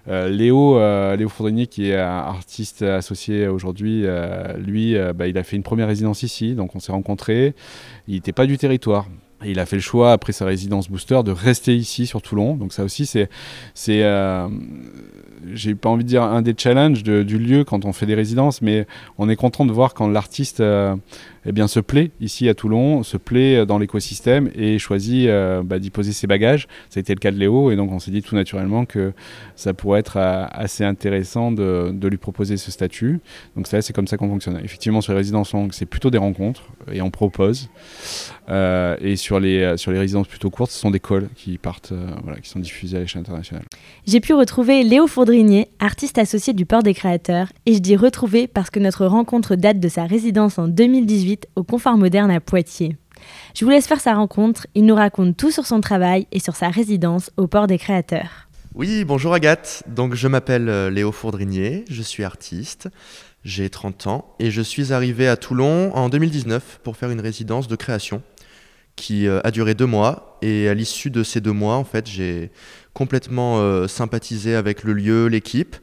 Euh, Léo, euh, Léo qui est un artiste associé aujourd'hui, euh, lui, bah, il a fait une première résidence ici, donc on s'est rencontrés. Il n'était pas du territoire. Il a fait le choix, après sa résidence booster, de rester ici sur Toulon. Donc ça aussi, c'est j'ai pas envie de dire un des challenges du lieu quand on fait des résidences, mais on est content de voir quand l'artiste euh, eh bien, se plaît ici à Toulon, se plaît euh, dans l'écosystème et choisit euh, bah, d'y poser ses bagages. Ça a été le cas de Léo et donc on s'est dit tout naturellement que ça pourrait être assez intéressant de, lui proposer ce statut. Donc c'est comme ça qu'on fonctionne. Effectivement, sur les résidences longues, c'est plutôt des rencontres et on propose. et sur les, sur les résidences plutôt courtes, ce sont des calls qui partent, voilà, qui sont diffusés à l'échelle internationale. J'ai pu retrouver Léo Fourdrinier, artiste associé du Port des Créateurs, et je dis retrouver parce que notre rencontre date de sa résidence en 2018 au Confort Moderne à Poitiers. Je vous laisse faire sa rencontre, il nous raconte tout sur son travail et sur sa résidence au Port des Créateurs. Oui, bonjour Agathe. Donc je m'appelle euh, Léo Fourdrinier, je suis artiste, j'ai 30 ans et je suis arrivé à Toulon en 2019 pour faire une résidence de création qui euh, a duré deux mois et à l'issue de ces deux mois, en fait, j'ai complètement euh, sympathisé avec le lieu, l'équipe.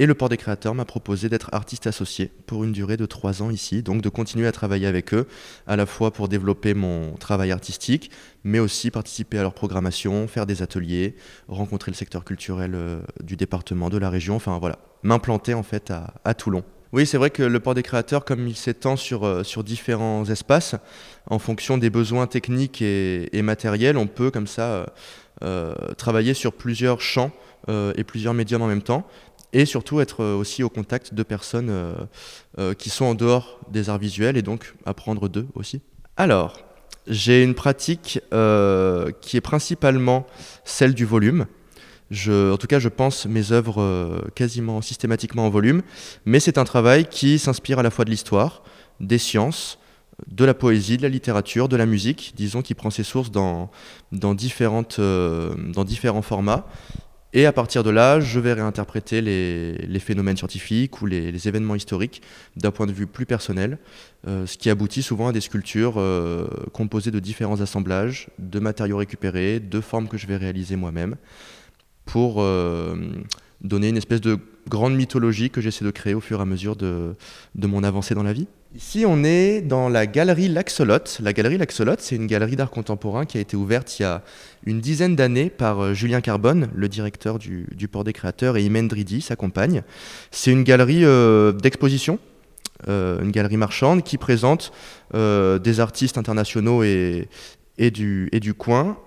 Et le Port des Créateurs m'a proposé d'être artiste associé pour une durée de trois ans ici, donc de continuer à travailler avec eux, à la fois pour développer mon travail artistique, mais aussi participer à leur programmation, faire des ateliers, rencontrer le secteur culturel euh, du département, de la région, enfin voilà, m'implanter en fait à, Toulon. Oui, c'est vrai que le port des créateurs, comme il s'étend sur, euh, sur différents espaces, en fonction des besoins techniques et, matériels, on peut comme ça euh, travailler sur plusieurs champs et plusieurs médiums en même temps, et surtout être euh, aussi au contact de personnes qui sont en dehors des arts visuels et donc apprendre d'eux aussi. Alors, j'ai une pratique qui est principalement celle du volume. En tout cas, je pense mes œuvres quasiment systématiquement en volume, mais c'est un travail qui s'inspire à la fois de l'histoire, des sciences, de la poésie, de la littérature, de la musique, disons, qui prend ses sources dans, différentes, euh, dans différents formats. Et à partir de là, je vais réinterpréter les, phénomènes scientifiques ou les, événements historiques d'un point de vue plus personnel, euh, ce qui aboutit souvent à des sculptures euh, composées de différents assemblages, de matériaux récupérés, de formes que je vais réaliser moi-même, pour donner une espèce de grande mythologie que j'essaie de créer au fur et à mesure de, de mon avancée dans la vie. Ici, on est dans la galerie L'Axolotte. La galerie L'Axolotte, c'est une galerie d'art contemporain qui a été ouverte il y a une dizaine d'années par euh, Julien Carbone, le directeur du, Port des Créateurs, et Imen Dridi, sa compagne. C'est une galerie euh, d'exposition, euh, une galerie marchande qui présente des artistes internationaux et, et du, et du coin,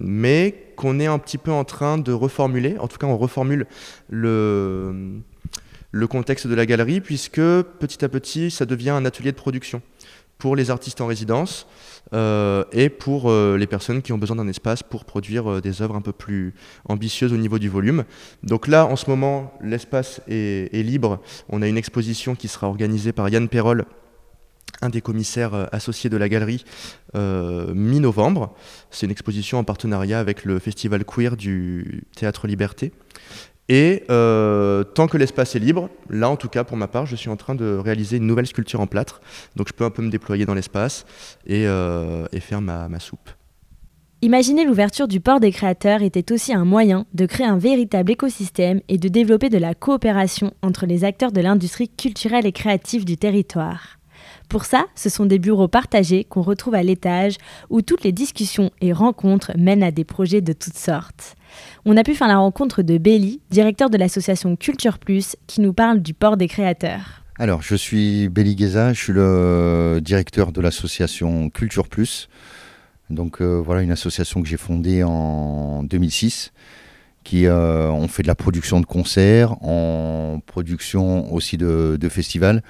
mais qu'on est un petit peu en train de reformuler. En tout cas, on reformule le, contexte de la galerie, puisque petit à petit, ça devient un atelier de production pour les artistes en résidence euh, et pour euh, les personnes qui ont besoin d'un espace pour produire des œuvres un peu plus ambitieuses au niveau du volume. Donc là, en ce moment, l'espace est, est, libre. On a une exposition qui sera organisée par Yann Perrol un des commissaires euh, associés de la galerie euh, mi-novembre. C'est une exposition en partenariat avec le festival queer du Théâtre Liberté. Et euh, tant que l'espace est libre, là en tout cas pour ma part, je suis en train de réaliser une nouvelle sculpture en plâtre. Donc je peux un peu me déployer dans l'espace et, faire ma, ma soupe. Imaginer l'ouverture du port des créateurs était aussi un moyen de créer un véritable écosystème et de développer de la coopération entre les acteurs de l'industrie culturelle et créative du territoire. Pour ça, ce sont des bureaux partagés qu'on retrouve à l'étage où toutes les discussions et rencontres mènent à des projets de toutes sortes. On a pu faire la rencontre de Béli, directeur de l'association Culture Plus, qui nous parle du port des créateurs. Alors, je suis Béli Guéza, je suis le directeur de l'association Culture Plus. Donc euh, voilà, une association que j'ai fondée en 2006 qui euh, ont fait de la production de concerts, en production aussi de festivals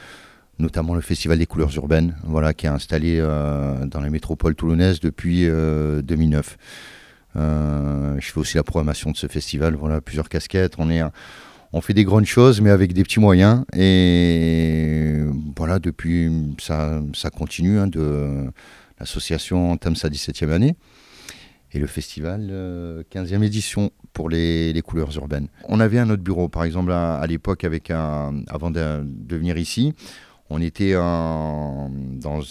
notamment le Festival des couleurs urbaines, voilà, qui est installé euh, dans la métropole toulonnaise depuis 2009. Euh, euh, je fais aussi la programmation de ce festival, plusieurs casquettes. On, est, on fait des grandes choses, mais avec des petits moyens. Et voilà, depuis, ça, continue. Hein, de, l'association entame sa 17e année. Et le festival, 15e édition pour les, couleurs urbaines. On avait un autre bureau, par exemple, à, l'époque, avec avant de venir ici, on était dans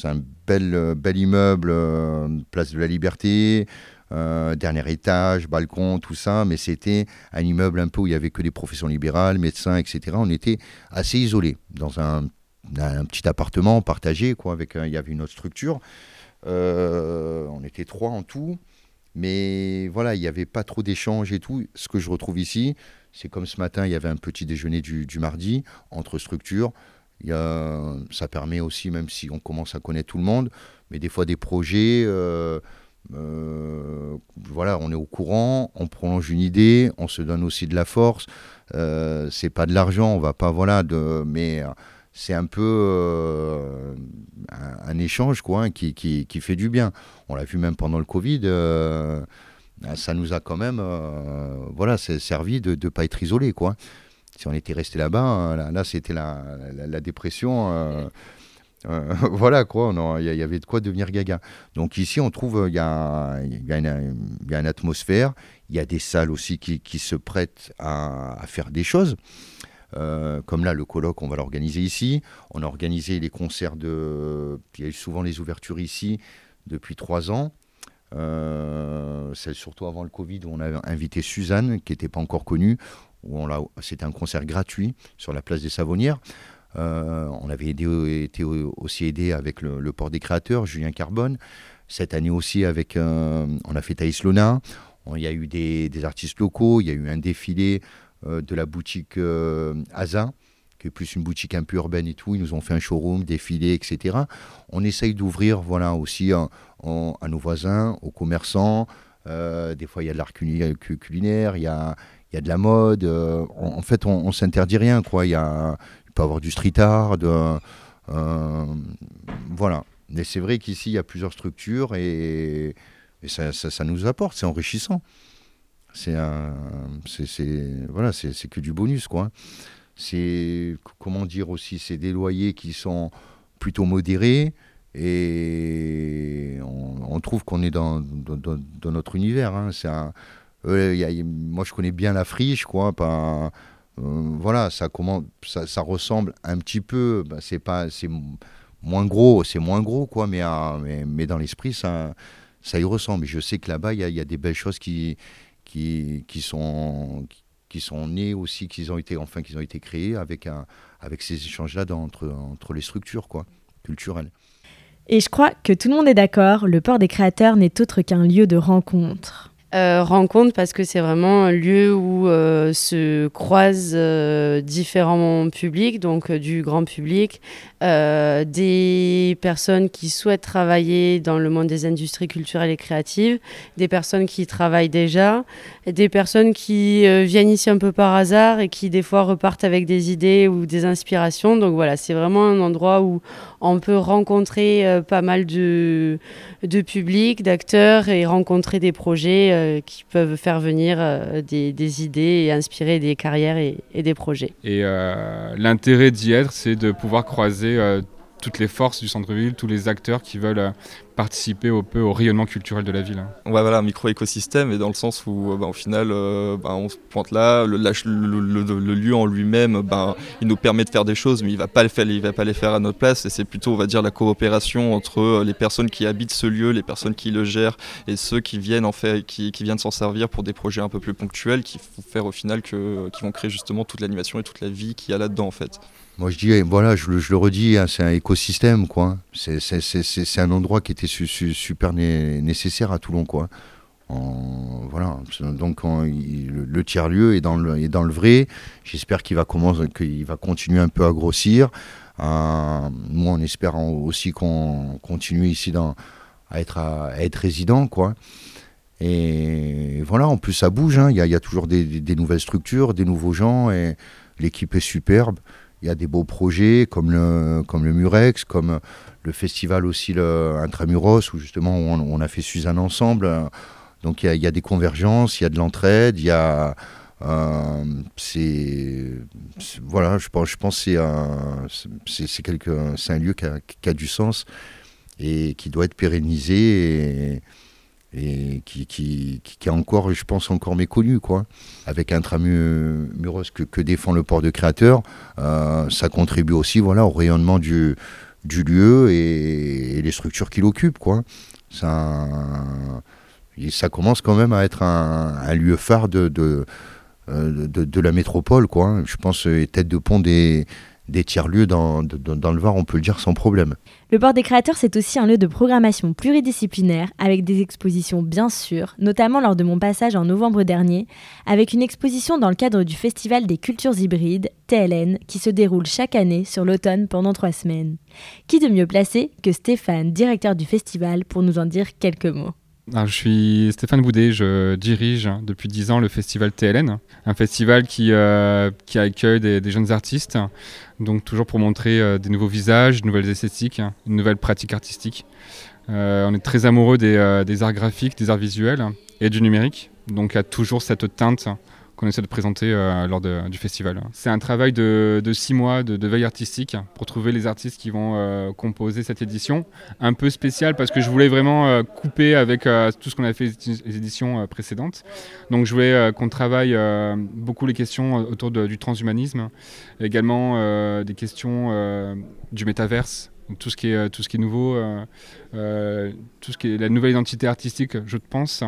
un bel, immeuble, euh, place de la Liberté, euh, dernier étage, balcon, tout ça, mais c'était un immeuble un peu où il n'y avait que des professions libérales, médecins, etc. On était assez isolés dans un, petit appartement partagé, quoi, avec il y avait une autre structure. Euh, on était trois en tout. Mais voilà, il n'y avait pas trop d'échanges et tout. Ce que je retrouve ici, c'est comme ce matin, il y avait un petit déjeuner du mardi entre structures. Ça permet aussi, même si on commence à connaître tout le monde, mais des fois des projets, euh, euh, voilà, on est au courant, on prolonge une idée, on se donne aussi de la force. Euh, c'est pas de l'argent, on va pas, voilà, de, mais c'est un peu euh, un, échange quoi, hein, qui, qui, qui, fait du bien. On l'a vu même pendant le Covid. Euh, ça nous a quand même euh, voilà, servi de ne pas être isolé. Quoi. Si on était resté là-bas, hein, là, là c'était la, la, la, dépression. Euh, euh, voilà quoi, il y, y, avait de quoi devenir gaga. Donc ici, on trouve il y, a, y, y a une atmosphère, il y a des salles aussi qui, qui se prêtent à, à, faire des choses. Euh, comme là, le colloque, on va l'organiser ici. On a organisé les concerts de. Il y a eu souvent les ouvertures ici depuis trois ans. Euh, c'est surtout avant le Covid où on a invité Suzanne, qui n'était pas encore connue. C'était un concert gratuit sur la place des Savonnières. Euh, on avait été aussi aidé avec le, port des créateurs, Julien Carbone. Cette année aussi, avec, euh, on a fait Thaïs Lona. Il y a eu des, artistes locaux, il y a eu un défilé euh, de la boutique euh, Asa, qui est plus une boutique un peu urbaine et tout. Ils nous ont fait un showroom, défilé, etc. On essaye d'ouvrir voilà, aussi à, nos voisins, aux commerçants. Des fois, il y a de l'art culinaire, il il y a de la mode. Euh, en, fait, on, s'interdit rien. Quoi. Il, y a, peut y avoir du street art. De, euh, voilà. Mais c'est vrai qu'ici, il y a plusieurs structures et, ça, ça, nous apporte, c'est enrichissant. C'est voilà, c'est, que du bonus, quoi. C'est, comment dire aussi, c'est des loyers qui sont plutôt modérés et on, trouve qu'on est dans, dans, dans, notre univers. Hein. C'est un, euh, moi, je connais bien la friche, quoi. Pas, euh, voilà, ça, comment, ça, ressemble un petit peu. Bah, c'est pas, c'est moins gros, c'est moins gros, quoi. Mais, euh, mais, mais, dans l'esprit, ça, ça y ressemble. Je sais que là-bas, il y, y a, des belles choses qui, qui, qui sont qui sont nés aussi, qu'ils ont été enfin qu'ils ont été créés avec un avec ces échanges-là entre entre les structures quoi culturelles. Et je crois que tout le monde est d'accord, le port des créateurs n'est autre qu'un lieu de rencontre. Euh, rencontre parce que c'est vraiment un lieu où euh, se croisent euh, différents publics, donc du grand public, des personnes qui souhaitent travailler dans le monde des industries culturelles et créatives, des personnes qui travaillent déjà, des personnes qui viennent ici un peu par hasard et qui des fois repartent avec des idées ou des inspirations. Donc voilà, c'est vraiment un endroit où on peut rencontrer euh, pas mal de, de public, d'acteurs et rencontrer des projets euh, qui peuvent faire venir euh, des, des, idées et inspirer des carrières et, des projets. Et l'intérêt d'y être, c'est de pouvoir croiser toutes les forces du centre-ville, tous les acteurs qui veulent participer au peu au rayonnement culturel de la ville. Ouais, voilà, un micro-écosystème, et dans le sens où, bah, au final, euh, bah, on se pointe là, le, lieu en lui-même, bah, il nous permet de faire des choses, mais il il va pas les faire à notre place, et c'est plutôt, on va dire, la coopération entre les personnes qui habitent ce lieu, les personnes qui le gèrent, et ceux qui viennent en fait, qui viennent s'en servir pour des projets un peu plus ponctuels, qui vont faire au final que, qui vont créer justement toute l'animation et toute la vie qu'il y a là-dedans en fait. Moi, je dis, voilà, je, le redis, hein, c'est un écosystème, quoi. C'est un endroit qui était su, su, super né, nécessaire à Toulon, quoi. En, donc en, le, tiers-lieu est, dans le, vrai. J'espère qu'il va, qu va continuer un peu à grossir. Euh, moi, on espère aussi qu'on continue ici à, être, résident, quoi. Et voilà, en plus, ça bouge. Hein. Il, y a, toujours des, des, des nouvelles structures, des nouveaux gens, et l'équipe est superbe il y a des beaux projets comme le, comme le Murex, comme le festival aussi le Intramuros, où justement on, a fait Suzanne ensemble. Donc il y, a, des convergences, il y a de l'entraide, il y a. Euh, c'est voilà je pense je pense c'est un c'est quelque c'est un lieu qui a, du sens et qui doit être pérennisé et qui, qui, qui, est encore, je pense, encore méconnu, quoi. Avec Intramuros que, que défend le port de créateur, euh, ça contribue aussi, voilà, au rayonnement du, du lieu et, et les structures qu'il occupe, quoi. Ça, ça commence quand même à être un, lieu phare de, de, de, de, la métropole, quoi. Je pense, tête de pont des, des tiers-lieux dans, le Var, on peut le dire sans problème. Le Port des Créateurs, c'est aussi un lieu de programmation pluridisciplinaire avec des expositions bien sûr, notamment lors de mon passage en novembre dernier, avec une exposition dans le cadre du Festival des cultures hybrides, TLN, qui se déroule chaque année sur l'automne pendant trois semaines. Qui de mieux placé que Stéphane, directeur du festival, pour nous en dire quelques mots? Alors, je suis Stéphane Boudet, je dirige depuis 10 ans le festival TLN, un festival qui, euh, qui accueille des, jeunes artistes, donc toujours pour montrer euh, des nouveaux visages, de nouvelles esthétiques, une nouvelle pratique artistique. Euh, on est très amoureux des, des, arts graphiques, des arts visuels et du numérique, donc il y a toujours cette teinte qu'on essaie de présenter euh, lors du festival. C'est un travail de, six mois de, veille artistique pour trouver les artistes qui vont euh, composer cette édition. Un peu spécial parce que je voulais vraiment euh, couper avec tout ce qu'on a fait les éditions précédentes. Donc je voulais qu'on travaille beaucoup les questions autour du transhumanisme, également des questions du métaverse, tout ce qui est, tout ce qui est nouveau, tout ce qui est la nouvelle identité artistique, je pense.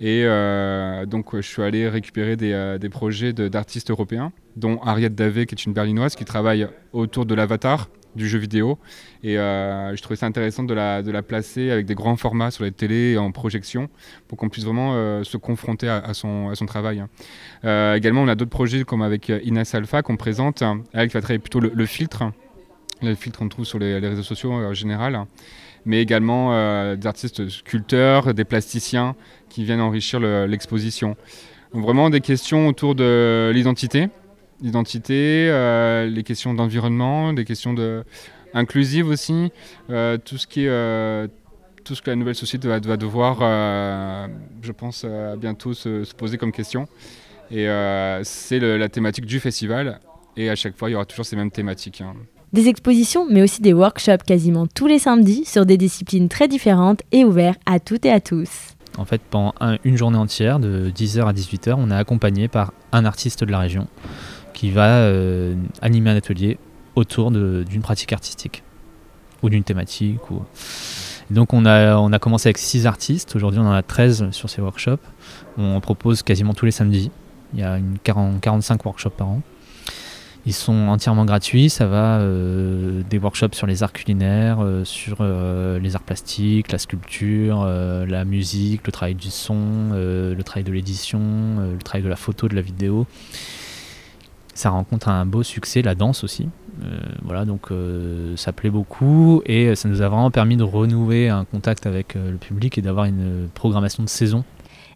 Et euh, donc, je suis allé récupérer des, euh, projets d'artistes européens, dont Ariette Davé, qui est une berlinoise, qui travaille autour de l'avatar du jeu vidéo. Et euh, je trouvais ça intéressant de la, placer avec des grands formats sur les télés en projection pour qu'on puisse vraiment se confronter à, son, travail. Également, on a d'autres projets comme avec Inès Alpha qu'on présente, elle qui va travailler plutôt le, filtre, le filtre qu'on trouve sur les, réseaux sociaux en général, mais également des artistes sculpteurs, des plasticiens qui viennent enrichir l'exposition. Le, vraiment des questions autour de l'identité, l'identité, euh, les questions d'environnement, des questions de inclusives aussi, euh, tout ce qui est euh, tout ce que la nouvelle société va, devoir, je pense, bientôt se, se, poser comme question. Et c'est la thématique du festival. Et à chaque fois, il y aura toujours ces mêmes thématiques. Hein. Des expositions, mais aussi des workshops quasiment tous les samedis sur des disciplines très différentes et ouverts à toutes et à tous. En fait, pendant un, une journée entière, de 10h à 18h, on est accompagné par un artiste de la région qui va euh, animer un atelier autour d'une pratique artistique ou d'une thématique. Donc on a, commencé avec 6 artistes, aujourd'hui on en a 13 sur ces workshops. On propose quasiment tous les samedis, il y a une 40, 45 workshops par an. Ils sont entièrement gratuits, ça va euh, des workshops sur les arts culinaires, euh, sur euh, les arts plastiques, la sculpture, la musique, le travail du son, le travail de l'édition, le travail de la photo, de la vidéo. Ça rencontre un beau succès, la danse aussi. voilà, donc ça plaît beaucoup et ça nous a vraiment permis de renouer un contact avec le public et d'avoir une programmation de saison.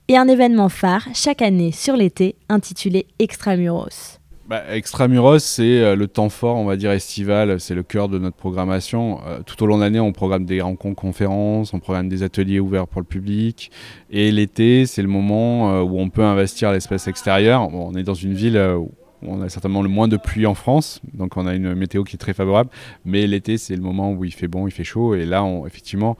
Et un événement phare chaque année sur l'été intitulé Extramuros. Bah, Extramuros, c'est euh, le temps fort, on va dire estival, c'est le cœur de notre programmation. Euh, tout au long de l'année, on programme des rencontres conférences, on programme des ateliers ouverts pour le public. Et l'été, c'est le moment euh, où on peut investir l'espace extérieur. On est dans une ville où on a certainement le moins de pluie en France, donc on a une météo qui est très favorable. Mais l'été, c'est le moment où il fait bon, il fait chaud. Et là, effectivement,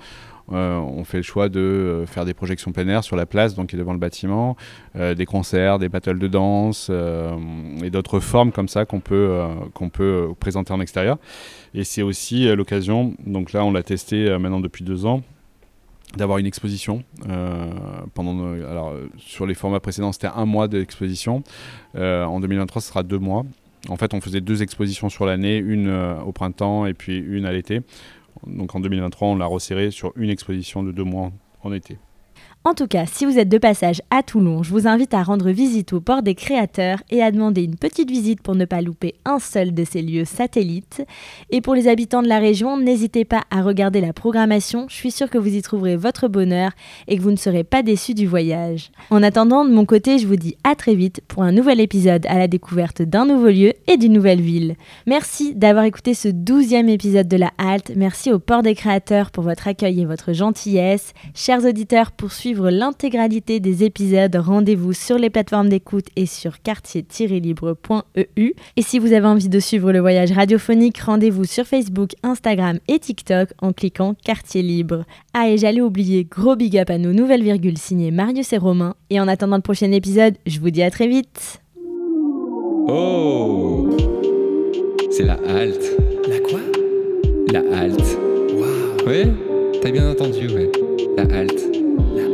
on fait le choix de euh, faire des projections plein air sur la place, donc qui est devant le bâtiment, euh, des concerts, des battles de danse euh, et d'autres formes comme ça qu'on peut, euh, peut présenter en extérieur. Et c'est aussi l'occasion, donc là on l'a testé maintenant depuis deux ans, d'avoir une exposition euh, pendant alors sur les formats précédents c'était un mois d'exposition. Euh, en 2023 ce sera deux mois. En fait on faisait deux expositions sur l'année une euh, au printemps et puis une à l'été donc en 2023, on l'a resserré sur une exposition de deux mois en été. En tout cas, si vous êtes de passage à Toulon, je vous invite à rendre visite au port des créateurs et à demander une petite visite pour ne pas louper un seul de ces lieux satellites. Et pour les habitants de la région, n'hésitez pas à regarder la programmation, je suis sûre que vous y trouverez votre bonheur et que vous ne serez pas déçus du voyage. En attendant, de mon côté, je vous dis à très vite pour un nouvel épisode à la découverte d'un nouveau lieu et d'une nouvelle ville. Merci d'avoir écouté ce douzième épisode de la Halte, merci au port des créateurs pour votre accueil et votre gentillesse. Chers auditeurs, l'intégralité des épisodes, rendez-vous sur les plateformes d'écoute et sur quartier-libre.eu. Et si vous avez envie de suivre le voyage radiophonique, rendez-vous sur Facebook, Instagram et TikTok en cliquant Quartier Libre. Ah et j'allais oublier, gros big up à nos nouvelles virgules signées Marius et Romain. Et en attendant le prochain épisode, je vous dis à très vite. Oh C'est la halte. La quoi? La halte. Waouh Ouais T'as bien entendu, ouais. La halte. La